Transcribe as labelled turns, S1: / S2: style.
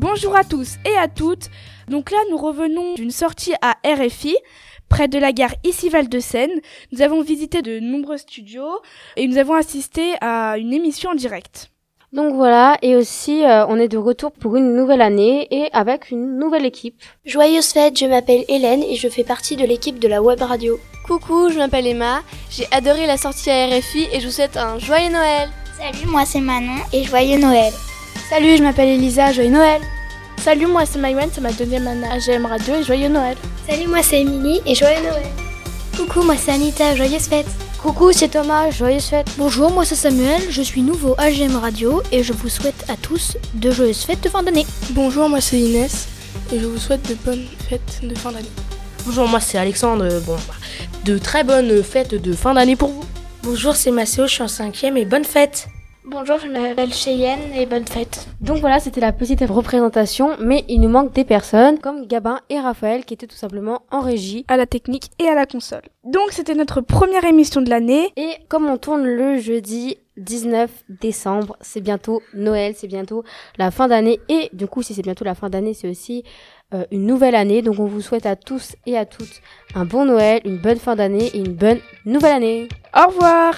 S1: Bonjour à tous et à toutes. Donc là, nous revenons d'une sortie à RFI, près de la gare ici Val-de-Seine. Nous avons visité de nombreux studios et nous avons assisté à une émission en direct.
S2: Donc voilà, et aussi euh, on est de retour pour une nouvelle année et avec une nouvelle équipe.
S3: Joyeuse fête, je m'appelle Hélène et je fais partie de l'équipe de la web radio.
S4: Coucou, je m'appelle Emma, j'ai adoré la sortie à RFI et je vous souhaite un joyeux Noël.
S5: Salut, moi c'est Manon et joyeux Noël.
S6: Salut, je m'appelle Elisa, joyeux Noël. Salut, moi c'est Maïwen, c'est ma deuxième année à GM Radio et joyeux Noël.
S7: Salut, moi c'est Émilie et joyeux Noël.
S8: Coucou, moi c'est Anita, joyeuse fête.
S9: Coucou, c'est Thomas, joyeuse fête.
S10: Bonjour, moi c'est Samuel, je suis nouveau à GM Radio et je vous souhaite à tous de joyeuses fêtes de fin d'année.
S11: Bonjour, moi c'est Inès et je vous souhaite de bonnes fêtes de fin d'année.
S12: Bonjour, moi c'est Alexandre. Bon, bah, de très bonnes fêtes de fin d'année pour vous.
S13: Bonjour, c'est Maceo, je suis en cinquième et bonne fête.
S14: Bonjour, je m'appelle Cheyenne et bonne fête.
S2: Donc voilà, c'était la petite représentation, mais il nous manque des personnes comme Gabin et Raphaël qui étaient tout simplement en régie,
S1: à la technique et à la console. Donc c'était notre première émission de l'année.
S2: Et comme on tourne le jeudi 19 décembre, c'est bientôt Noël, c'est bientôt la fin d'année et du coup si c'est bientôt la fin d'année, c'est aussi euh, une nouvelle année. Donc on vous souhaite à tous et à toutes un bon Noël, une bonne fin d'année et une bonne nouvelle année.
S1: Au revoir